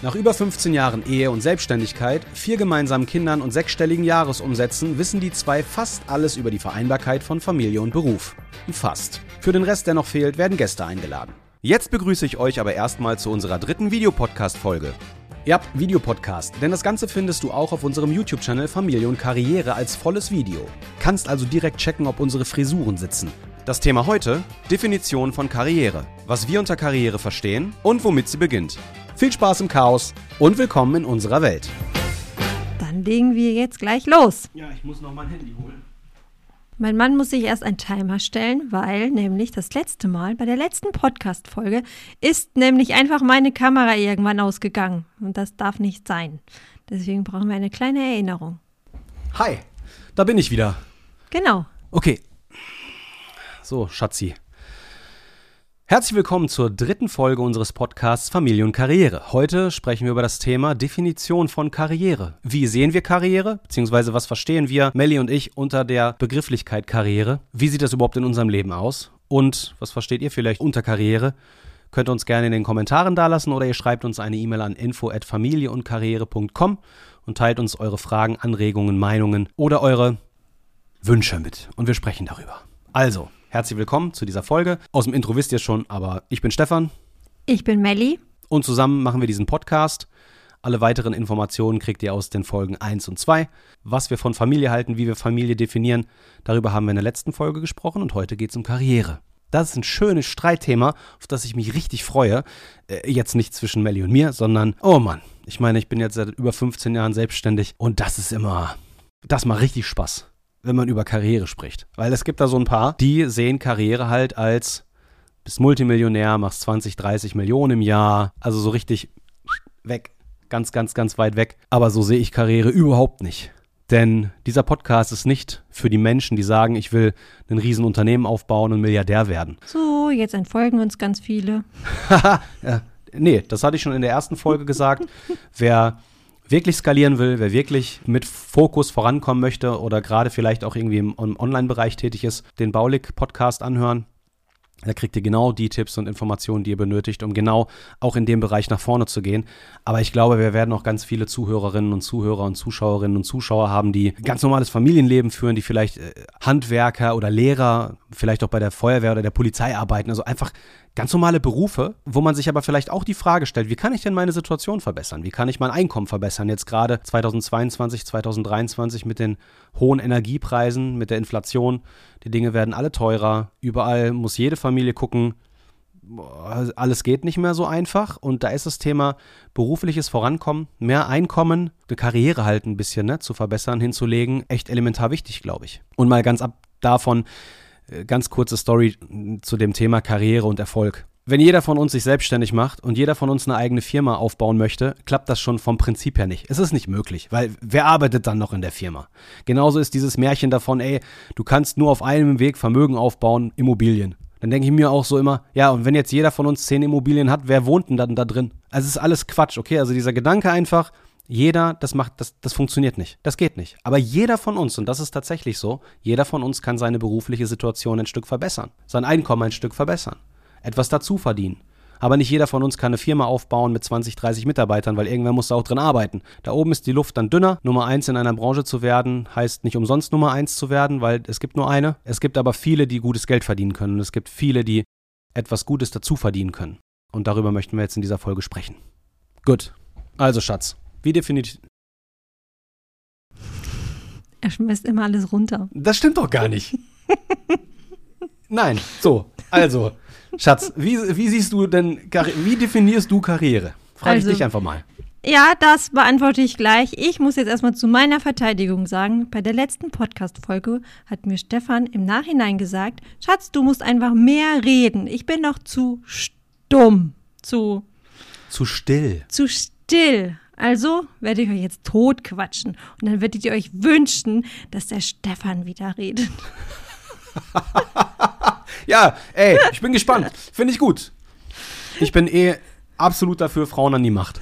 Nach über 15 Jahren Ehe und Selbstständigkeit, vier gemeinsamen Kindern und sechsstelligen Jahresumsätzen wissen die zwei fast alles über die Vereinbarkeit von Familie und Beruf. Fast. Für den Rest, der noch fehlt, werden Gäste eingeladen. Jetzt begrüße ich euch aber erstmal zu unserer dritten Videopodcast-Folge. Ja, Videopodcast, denn das Ganze findest du auch auf unserem YouTube-Channel Familie und Karriere als volles Video. Kannst also direkt checken, ob unsere Frisuren sitzen. Das Thema heute: Definition von Karriere. Was wir unter Karriere verstehen und womit sie beginnt. Viel Spaß im Chaos und willkommen in unserer Welt. Dann legen wir jetzt gleich los. Ja, ich muss noch mein Handy holen. Mein Mann muss sich erst einen Timer stellen, weil nämlich das letzte Mal bei der letzten Podcast-Folge ist nämlich einfach meine Kamera irgendwann ausgegangen. Und das darf nicht sein. Deswegen brauchen wir eine kleine Erinnerung. Hi, da bin ich wieder. Genau. Okay. So, Schatzi. Herzlich willkommen zur dritten Folge unseres Podcasts Familie und Karriere. Heute sprechen wir über das Thema Definition von Karriere. Wie sehen wir Karriere? Beziehungsweise was verstehen wir, Melli und ich, unter der Begrifflichkeit Karriere? Wie sieht das überhaupt in unserem Leben aus? Und was versteht ihr vielleicht unter Karriere? Könnt ihr uns gerne in den Kommentaren dalassen oder ihr schreibt uns eine E-Mail an info@familieundkarriere.com und teilt uns eure Fragen, Anregungen, Meinungen oder eure Wünsche mit und wir sprechen darüber. Also, Herzlich willkommen zu dieser Folge. Aus dem Intro wisst ihr schon, aber ich bin Stefan. Ich bin Melli. Und zusammen machen wir diesen Podcast. Alle weiteren Informationen kriegt ihr aus den Folgen 1 und 2. Was wir von Familie halten, wie wir Familie definieren, darüber haben wir in der letzten Folge gesprochen und heute geht es um Karriere. Das ist ein schönes Streitthema, auf das ich mich richtig freue. Äh, jetzt nicht zwischen Melli und mir, sondern, oh Mann, ich meine, ich bin jetzt seit über 15 Jahren selbstständig und das ist immer, das macht richtig Spaß wenn man über Karriere spricht. Weil es gibt da so ein paar, die sehen Karriere halt als bist Multimillionär, machst 20, 30 Millionen im Jahr, also so richtig weg, ganz, ganz, ganz weit weg. Aber so sehe ich Karriere überhaupt nicht. Denn dieser Podcast ist nicht für die Menschen, die sagen, ich will ein Riesenunternehmen aufbauen und Milliardär werden. So, jetzt entfolgen uns ganz viele. ja, nee, das hatte ich schon in der ersten Folge gesagt. Wer wirklich skalieren will, wer wirklich mit Fokus vorankommen möchte oder gerade vielleicht auch irgendwie im, Online-Bereich tätig ist, den Baulig-Podcast anhören. Da kriegt ihr genau die Tipps und Informationen, die ihr benötigt, um genau auch in dem Bereich nach vorne zu gehen. Aber ich glaube, wir werden auch ganz viele Zuhörerinnen und Zuhörer und Zuschauerinnen und Zuschauer haben, die ganz normales Familienleben führen, die vielleicht äh, Handwerker oder Lehrer, vielleicht auch bei der Feuerwehr oder der Polizei arbeiten. Also einfach ganz normale Berufe, wo man sich aber vielleicht auch die Frage stellt, wie kann ich denn meine Situation verbessern? Wie kann ich mein Einkommen verbessern? Jetzt gerade 2022, 2023 mit den hohen Energiepreisen, mit der Inflation. Die Dinge werden alle teurer. Überall muss jede Familie gucken, alles geht nicht mehr so einfach. Und da ist das Thema berufliches Vorankommen, mehr Einkommen, eine Karriere halt ein bisschen ne, zu verbessern, hinzulegen, echt elementar wichtig, glaube ich. Und mal ganz ab davon, äh, ganz kurze Story zu dem Thema Karriere und Erfolg. Wenn jeder von uns sich selbstständig macht und jeder von uns eine eigene Firma aufbauen möchte, klappt das schon vom Prinzip her nicht. Es ist nicht möglich, weil wer arbeitet dann noch in der Firma? Genauso ist dieses Märchen davon, ey, du kannst nur auf einem Weg Vermögen aufbauen, Immobilien. Dann denke ich mir auch so immer, ja, und wenn jetzt jeder von uns zehn Immobilien hat, wer wohnt denn dann da drin? Also es ist alles Quatsch, okay? Also dieser Gedanke einfach, jeder, das macht, das, das funktioniert nicht. Das geht nicht. Aber jeder von uns, und das ist tatsächlich so, jeder von uns kann seine berufliche Situation ein Stück verbessern, sein Einkommen ein Stück verbessern, etwas dazu verdienen. Aber nicht jeder von uns kann eine Firma aufbauen mit 20, 30 Mitarbeitern, weil irgendwer muss da auch drin arbeiten. Da oben ist die Luft dann dünner. Nummer eins in einer Branche zu werden, heißt nicht umsonst Nummer eins zu werden, weil es gibt nur eine. Es gibt aber viele, die gutes Geld verdienen können. Und es gibt viele, die etwas Gutes dazu verdienen können. Und darüber möchten wir jetzt in dieser Folge sprechen. Gut. Also, Schatz, wie definiert. Er schmeißt immer alles runter. Das stimmt doch gar nicht. Nein, so, also, Schatz, wie, wie siehst du denn, wie definierst du Karriere? Frage also, ich dich einfach mal. Ja, das beantworte ich gleich. Ich muss jetzt erstmal zu meiner Verteidigung sagen, bei der letzten Podcast-Folge hat mir Stefan im Nachhinein gesagt, Schatz, du musst einfach mehr reden. Ich bin noch zu stumm. Zu. Zu still. Zu still. Also werde ich euch jetzt tot quatschen und dann werdet ihr euch wünschen, dass der Stefan wieder redet. ja, ey, ich bin gespannt. Finde ich gut. Ich bin eh absolut dafür, Frauen an die Macht.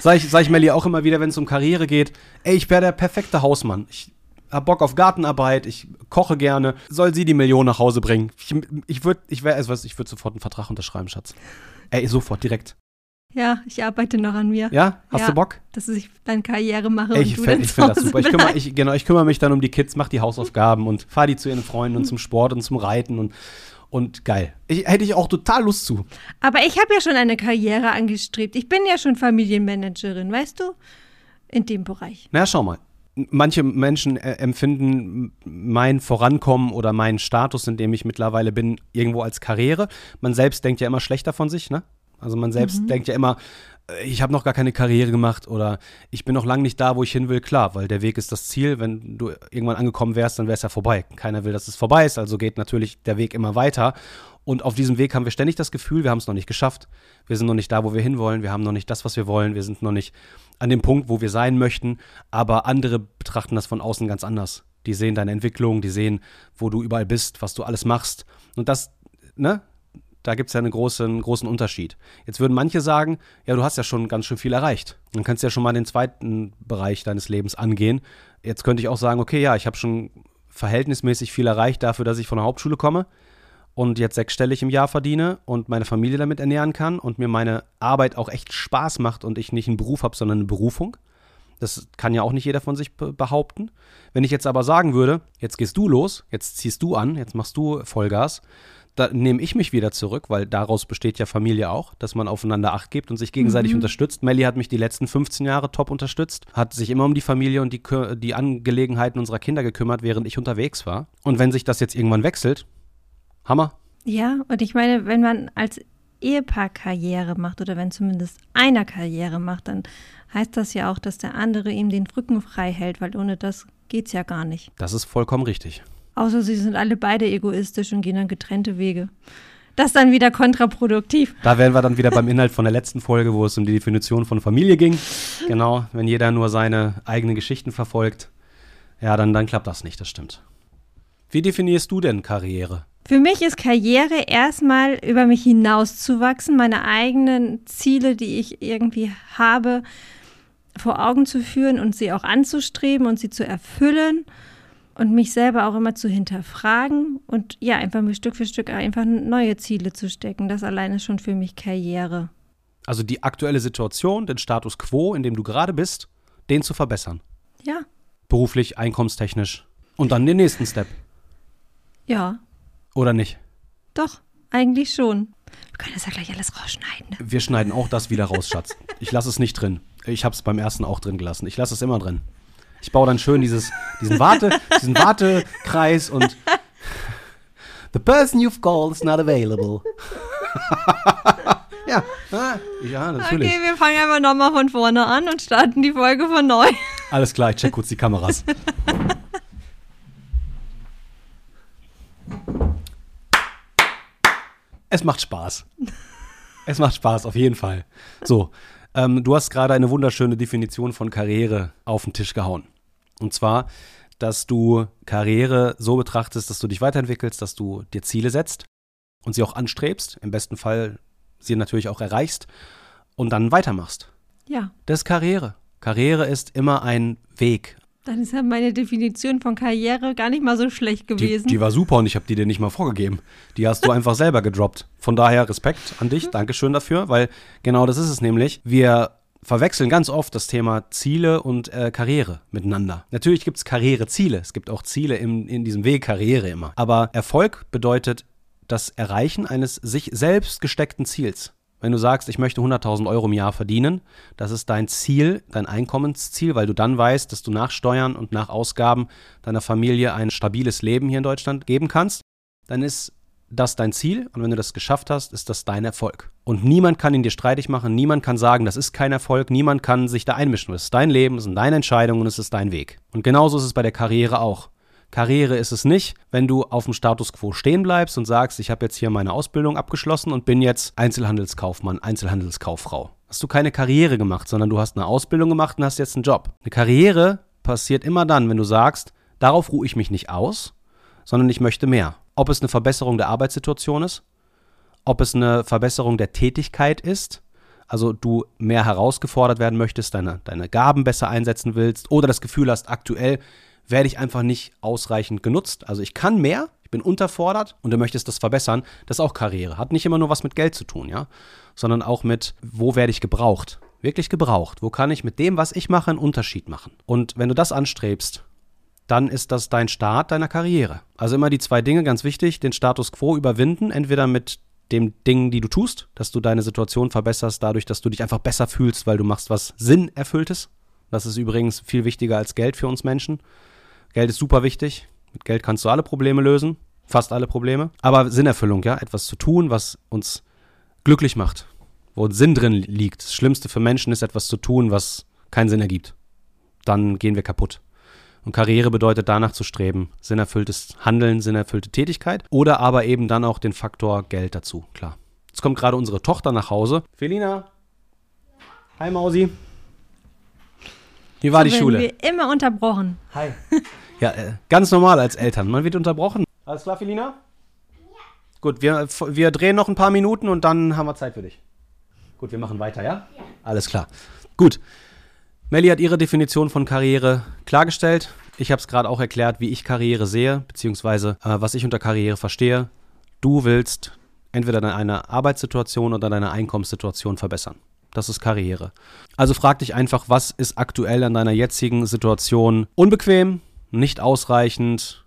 Sag ich, sag ich Melli auch immer wieder, wenn es um Karriere geht. Ey, ich wäre der perfekte Hausmann. Ich hab Bock auf Gartenarbeit, ich koche gerne. Soll sie die Million nach Hause bringen? Ich, ich würde ich wär, also, ich würd sofort einen Vertrag unterschreiben, Schatz. Ey, sofort, direkt. Ja, ich arbeite noch an mir. Ja? Hast Ja. du Bock? Dass ich dann Karriere mache Ey, ich finde ich zu find das super. Ich kümmere, ich, genau, ich kümmere mich dann um die Kids, mach die Hausaufgaben und fahre die zu ihren Freunden und zum Sport und zum Reiten und, und geil. Ich, hätte ich auch total Lust zu. Aber ich habe ja schon eine Karriere angestrebt. Ich bin ja schon Familienmanagerin, weißt du? In dem Bereich. Na, schau mal. Manche Menschen äh, empfinden mein Vorankommen oder meinen Status, in dem ich mittlerweile bin, irgendwo als Karriere. Man selbst denkt ja immer schlechter von sich, ne? Also man selbst denkt ja immer, äh, ich habe noch gar keine Karriere gemacht oder ich bin noch lange nicht da, wo ich hin will. Klar, weil der Weg ist das Ziel. Wenn du irgendwann angekommen wärst, dann wäre es ja vorbei. Keiner will, dass es vorbei ist, also geht natürlich der Weg immer weiter. Und auf diesem Weg haben wir ständig das Gefühl, wir haben es noch nicht geschafft. Wir sind noch nicht da, wo wir hinwollen. Wir haben noch nicht das, was wir wollen. Wir sind noch nicht an dem Punkt, wo wir sein möchten. Aber andere betrachten das von außen ganz anders. Die sehen deine Entwicklung, die sehen, wo du überall bist, was du alles machst. Und das, ne? Da gibt es ja einen großen, großen Unterschied. Jetzt würden manche sagen, ja, du hast ja schon ganz schön viel erreicht. Dann kannst du ja schon mal den zweiten Bereich deines Lebens angehen. Jetzt könnte ich auch sagen, okay, ja, ich habe schon verhältnismäßig viel erreicht dafür, dass ich von der Hauptschule komme und jetzt sechsstellig im Jahr verdiene und meine Familie damit ernähren kann und mir meine Arbeit auch echt Spaß macht und ich nicht einen Beruf habe, sondern eine Berufung. Das kann ja auch nicht jeder von sich be- behaupten. Wenn ich jetzt aber sagen würde, jetzt gehst du los, jetzt ziehst du an, jetzt machst du Vollgas, da nehme ich mich wieder zurück, weil daraus besteht ja Familie auch, dass man aufeinander Acht gibt und sich gegenseitig unterstützt. Melli hat mich die letzten 15 Jahre top unterstützt, hat sich immer um die Familie und die, die Angelegenheiten unserer Kinder gekümmert, während ich unterwegs war. Und wenn sich das jetzt irgendwann wechselt, Hammer. Ja, und ich meine, wenn man als Ehepaar Karriere macht oder wenn zumindest einer Karriere macht, dann heißt das ja auch, dass der andere ihm den Rücken frei hält, weil ohne das geht's ja gar nicht. Das ist vollkommen richtig. Außer sie sind alle beide egoistisch und gehen dann getrennte Wege. Das ist dann wieder kontraproduktiv. Da wären wir dann wieder beim Inhalt von der letzten Folge, wo es um die Definition von Familie ging. Genau, wenn jeder nur seine eigenen Geschichten verfolgt, ja, dann, dann klappt das nicht, das stimmt. Wie definierst du denn Karriere? Für mich ist Karriere erstmal über mich hinauszuwachsen, meine eigenen Ziele, die ich irgendwie habe, vor Augen zu führen und sie auch anzustreben und sie zu erfüllen und mich selber auch immer zu hinterfragen und ja, einfach mir Stück für Stück einfach neue Ziele zu stecken. Das allein ist schon für mich Karriere. Also die aktuelle Situation, den Status quo, in dem du gerade bist, den zu verbessern. Ja, Beruflich, einkommenstechnisch. Und dann den nächsten Step. ja, Oder nicht? doch, eigentlich schon. Wir können das ja gleich alles rausschneiden. Ne? Wir schneiden auch das wieder raus, Schatz. Ich lasse es nicht drin. Ich habe es beim ersten auch drin gelassen. Ich lasse es immer drin. Ich baue dann schön dieses, diesen, Warte, diesen Wartekreis und The person you've called is not available. ja, ah, ja, natürlich. Okay, wir fangen einfach nochmal von vorne an und starten die Folge von neu. Alles klar, ich check kurz die Kameras. Es macht Spaß. Es macht Spaß, auf jeden Fall. So, ähm, du hast gerade eine wunderschöne Definition von Karriere auf den Tisch gehauen. Und zwar, dass du Karriere so betrachtest, dass du dich weiterentwickelst, dass du dir Ziele setzt und sie auch anstrebst, im besten Fall sie natürlich auch erreichst und dann weitermachst. Ja, Das ist Karriere. Karriere ist immer ein Weg. Dann ist ja meine Definition von Karriere gar nicht mal so schlecht Die, gewesen. die war super und ich habe die dir nicht mal vorgegeben. Die hast du einfach selber gedroppt. Von daher Respekt an dich, Dankeschön dafür, weil genau das ist es nämlich. Wir verwechseln ganz oft das Thema Ziele und äh, Karriere miteinander. Natürlich gibt es Karriereziele. Es gibt auch Ziele im, in diesem Weg Karriere immer. Aber Erfolg bedeutet das Erreichen eines sich selbst gesteckten Ziels. Wenn du sagst, ich möchte 100.000 Euro im Jahr verdienen, das ist dein Ziel, dein Einkommensziel, weil du dann weißt, dass du nach Steuern und nach Ausgaben deiner Familie ein stabiles Leben hier in Deutschland geben kannst, dann ist das dein Ziel und wenn du das geschafft hast, ist das dein Erfolg. Und niemand kann ihn dir streitig machen, niemand kann sagen, das ist kein Erfolg, niemand kann sich da einmischen. Es ist dein Leben, es sind deine Entscheidungen und es ist dein Weg. Und genauso ist es bei der Karriere auch. Karriere ist es nicht, wenn du auf dem Status quo stehen bleibst und sagst, ich habe jetzt hier meine Ausbildung abgeschlossen und bin jetzt Einzelhandelskaufmann, Einzelhandelskauffrau. Hast du keine Karriere gemacht, sondern du hast eine Ausbildung gemacht und hast jetzt einen Job. Eine Karriere passiert immer dann, wenn du sagst, darauf ruhe ich mich nicht aus, sondern ich möchte mehr. Ob es eine Verbesserung der Arbeitssituation ist, ob es eine Verbesserung der Tätigkeit ist, also du mehr herausgefordert werden möchtest, deine, deine Gaben besser einsetzen willst oder das Gefühl hast, aktuell werde ich einfach nicht ausreichend genutzt. Also ich kann mehr, ich bin unterfordert und du möchtest das verbessern. Das ist auch Karriere. Hat nicht immer nur was mit Geld zu tun, ja, sondern auch mit, wo werde ich gebraucht? Wirklich gebraucht. Wo kann ich mit dem, was ich mache, einen Unterschied machen? Und wenn du das anstrebst, dann ist das dein Start deiner Karriere. Also immer die zwei Dinge, ganz wichtig, den Status quo überwinden, entweder mit dem Ding, die du tust, dass du deine Situation verbesserst, dadurch, dass du dich einfach besser fühlst, weil du machst was Sinn erfülltes. Das ist übrigens viel wichtiger als Geld für uns Menschen. Geld ist super wichtig. Mit Geld kannst du alle Probleme lösen, fast alle Probleme. Aber Sinnerfüllung, ja, etwas zu tun, was uns glücklich macht, wo Sinn drin liegt. Das Schlimmste für Menschen ist, etwas zu tun, was keinen Sinn ergibt. Dann gehen wir kaputt. Und Karriere bedeutet danach zu streben, sinnerfülltes Handeln, sinnerfüllte Tätigkeit oder aber eben dann auch den Faktor Geld dazu, klar. Jetzt kommt gerade unsere Tochter nach Hause. Felina. Hi Mausi. Wie war so die Schule? wir immer unterbrochen. Hi. Ja, äh, ganz normal als Eltern. Man wird unterbrochen. Alles klar, Felina? Ja. Gut, wir, wir drehen noch ein paar Minuten und dann haben wir Zeit für dich. Gut, wir machen weiter, ja? Ja. Alles klar. Gut. Melli hat ihre Definition von Karriere klargestellt. Ich habe es gerade auch erklärt, wie ich Karriere sehe, beziehungsweise äh, was ich unter Karriere verstehe. Du willst entweder deine Arbeitssituation oder deine Einkommenssituation verbessern. Das ist Karriere. Also frag dich einfach, was ist aktuell an deiner jetzigen Situation unbequem, nicht ausreichend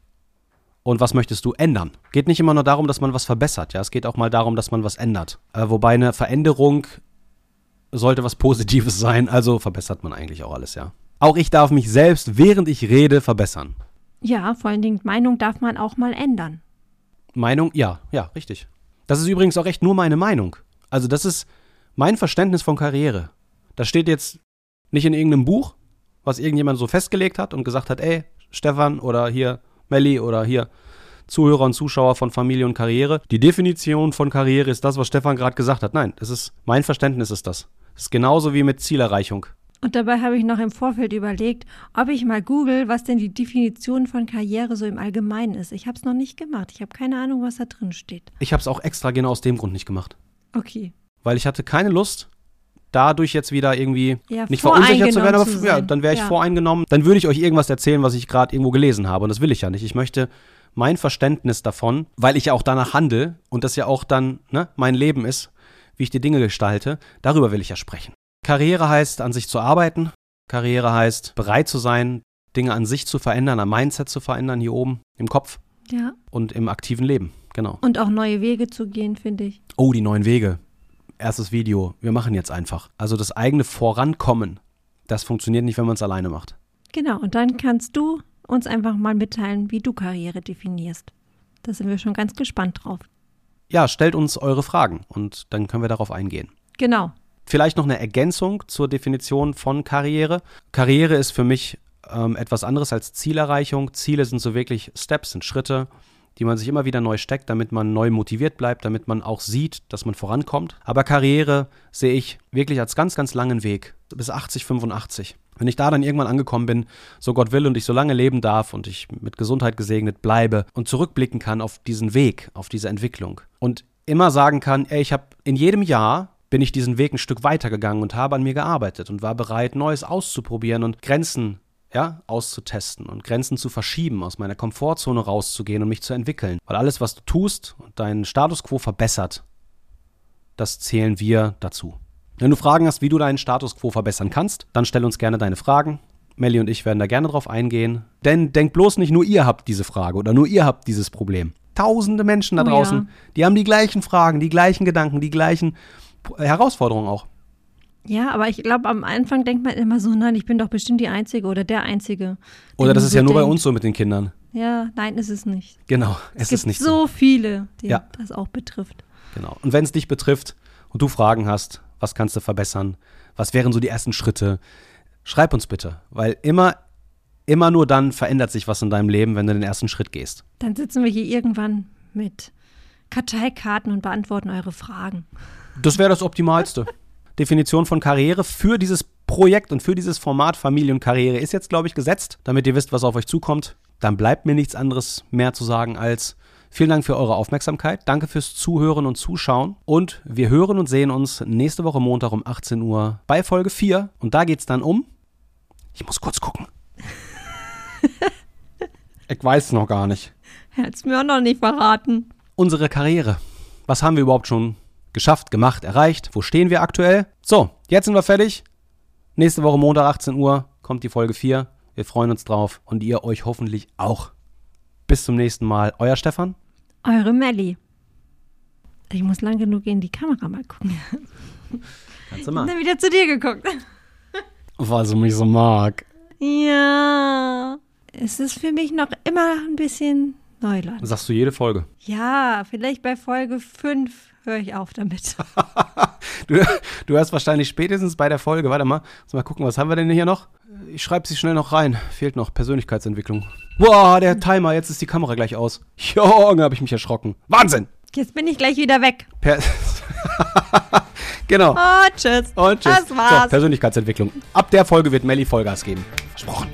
und was möchtest du ändern? Geht nicht immer nur darum, dass man was verbessert, ja, es geht auch mal darum, dass man was ändert. Äh, wobei eine Veränderung sollte was Positives sein, also verbessert man eigentlich auch alles, ja. Auch ich darf mich selbst, während ich rede, verbessern. Ja, vor allen Dingen Meinung darf man auch mal ändern. Meinung, ja, ja, richtig. Das ist übrigens auch echt nur meine Meinung. Also das ist mein Verständnis von Karriere. Das steht jetzt nicht in irgendeinem Buch, was irgendjemand so festgelegt hat und gesagt hat, ey, Stefan oder hier Melli oder hier Zuhörer und Zuschauer von Familie und Karriere. Die Definition von Karriere ist das, was Stefan gerade gesagt hat. Nein, das ist mein Verständnis ist das. Das ist genauso wie mit Zielerreichung. Und dabei habe ich noch im Vorfeld überlegt, ob ich mal google, was denn die Definition von Karriere so im Allgemeinen ist. Ich habe es noch nicht gemacht. Ich habe keine Ahnung, was da drin steht. Ich habe es auch extra genau aus dem Grund nicht gemacht. Okay. Weil ich hatte keine Lust, dadurch jetzt wieder irgendwie Ja, nicht verunsichert zu werden, aber zu ja, dann wäre ich Ja. voreingenommen. Dann würde ich euch irgendwas erzählen, was ich gerade irgendwo gelesen habe. Und das will ich ja nicht. Ich möchte mein Verständnis davon, weil ich ja auch danach handle und das ja auch dann ne, mein Leben ist, wie ich die Dinge gestalte, darüber will ich ja sprechen. Karriere heißt, an sich zu arbeiten. Karriere heißt, bereit zu sein, Dinge an sich zu verändern, am Mindset zu verändern, hier oben im Kopf Ja. und im aktiven Leben. Genau. Und auch neue Wege zu gehen, finde ich. Oh, die neuen Wege. Erstes Video. Wir machen jetzt einfach. Also das eigene Vorankommen, das funktioniert nicht, wenn man es alleine macht. Genau. Und dann kannst du uns einfach mal mitteilen, wie du Karriere definierst. Da sind wir schon ganz gespannt drauf. Ja, stellt uns eure Fragen und dann können wir darauf eingehen. Genau. Vielleicht noch eine Ergänzung zur Definition von Karriere. Karriere ist für mich ähm, etwas anderes als Zielerreichung. Ziele sind so wirklich Steps, sind Schritte, die man sich immer wieder neu steckt, damit man neu motiviert bleibt, damit man auch sieht, dass man vorankommt. Aber Karriere sehe ich wirklich als ganz, ganz langen Weg, bis 80, 85. Wenn ich da dann irgendwann angekommen bin, so Gott will und ich so lange leben darf und ich mit Gesundheit gesegnet bleibe und zurückblicken kann auf diesen Weg, auf diese Entwicklung und immer sagen kann, ey, ich habe in jedem Jahr bin ich diesen Weg ein Stück weitergegangen und habe an mir gearbeitet und war bereit, Neues auszuprobieren und Grenzen ja, auszutesten und Grenzen zu verschieben, aus meiner Komfortzone rauszugehen und mich zu entwickeln. Weil alles, was du tust und deinen Status quo verbessert, das zählen wir dazu. Wenn du Fragen hast, wie du deinen Status quo verbessern kannst, dann stell uns gerne deine Fragen. Melli und ich werden da gerne drauf eingehen. Denn denkt bloß nicht, nur ihr habt diese Frage oder nur ihr habt dieses Problem. Tausende Menschen da Oh ja. draußen, die haben die gleichen Fragen, die gleichen Gedanken, die gleichen Herausforderungen auch. Ja, aber ich glaube, am Anfang denkt man immer so, nein, ich bin doch bestimmt die Einzige oder der Einzige. Oder das ist so ja nur bei denkt. uns so mit den Kindern. Ja, nein, ist es nicht. Genau, es, Es, gibt ist nicht so viele, die Ja. das auch betrifft. Genau. Und wenn es dich betrifft und du Fragen hast, was kannst du verbessern? Was wären so die ersten Schritte? Schreib uns bitte, weil immer, immer nur dann verändert sich was in deinem Leben, wenn du den ersten Schritt gehst. Dann sitzen wir hier irgendwann mit Karteikarten und beantworten eure Fragen. Das wäre das Optimalste. Definition von Karriere für dieses Projekt und für dieses Format Familie und Karriere ist jetzt, glaube ich, gesetzt, damit ihr wisst, was auf euch zukommt. dann bleibt mir nichts anderes mehr zu sagen als vielen Dank für eure Aufmerksamkeit. Danke fürs Zuhören und Zuschauen. Und wir hören und sehen uns nächste Woche Montag um 18 Uhr bei Folge 4. Und da geht es dann um. Ich muss kurz gucken. ich weiß noch gar nicht. Hättest mir auch noch nicht verraten. Unsere Karriere. Was haben wir überhaupt schon geschafft, gemacht, erreicht? Wo stehen wir aktuell? So, jetzt sind wir fertig. Nächste Woche Montag 18 Uhr kommt die Folge 4. Wir freuen uns drauf und ihr euch hoffentlich auch. Bis zum nächsten Mal. Euer Stefan. Eure Melli. Ich muss lang genug in die Kamera mal gucken. Kannst du mal. dann wieder zu dir geguckt. Weil sie mich so mag. Ja. Es ist für mich noch immer ein bisschen Neuland. Sagst du jede Folge. Ja, vielleicht bei Folge 5 höre ich auf damit. Du, du hörst wahrscheinlich spätestens bei der Folge. Warte mal. Lass mal gucken, was haben wir denn hier noch? Ich schreibe sie schnell noch rein. Fehlt noch Persönlichkeitsentwicklung. Boah, der Timer. Jetzt ist die Kamera gleich aus. Junge, habe ich mich erschrocken. Wahnsinn. Jetzt bin ich gleich wieder weg. Per genau. Oh, tschüss. Und tschüss. Das war's. So, Persönlichkeitsentwicklung. Ab der Folge wird Melly Vollgas geben. Versprochen.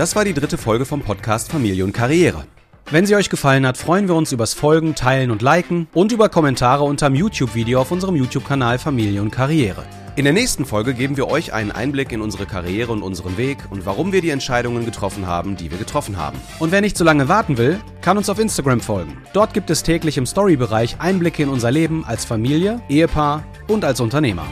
Das war die dritte Folge vom Podcast Familie und Karriere. Wenn sie euch gefallen hat, freuen wir uns übers Folgen, Teilen und Liken und über Kommentare unterm YouTube-Video auf unserem YouTube-Kanal Familie und Karriere. In der nächsten Folge geben wir euch einen Einblick in unsere Karriere und unseren Weg und warum wir die Entscheidungen getroffen haben, die wir getroffen haben. Und wer nicht so lange warten will, kann uns auf Instagram folgen. Dort gibt es täglich im Story-Bereich Einblicke in unser Leben als Familie, Ehepaar und als Unternehmer.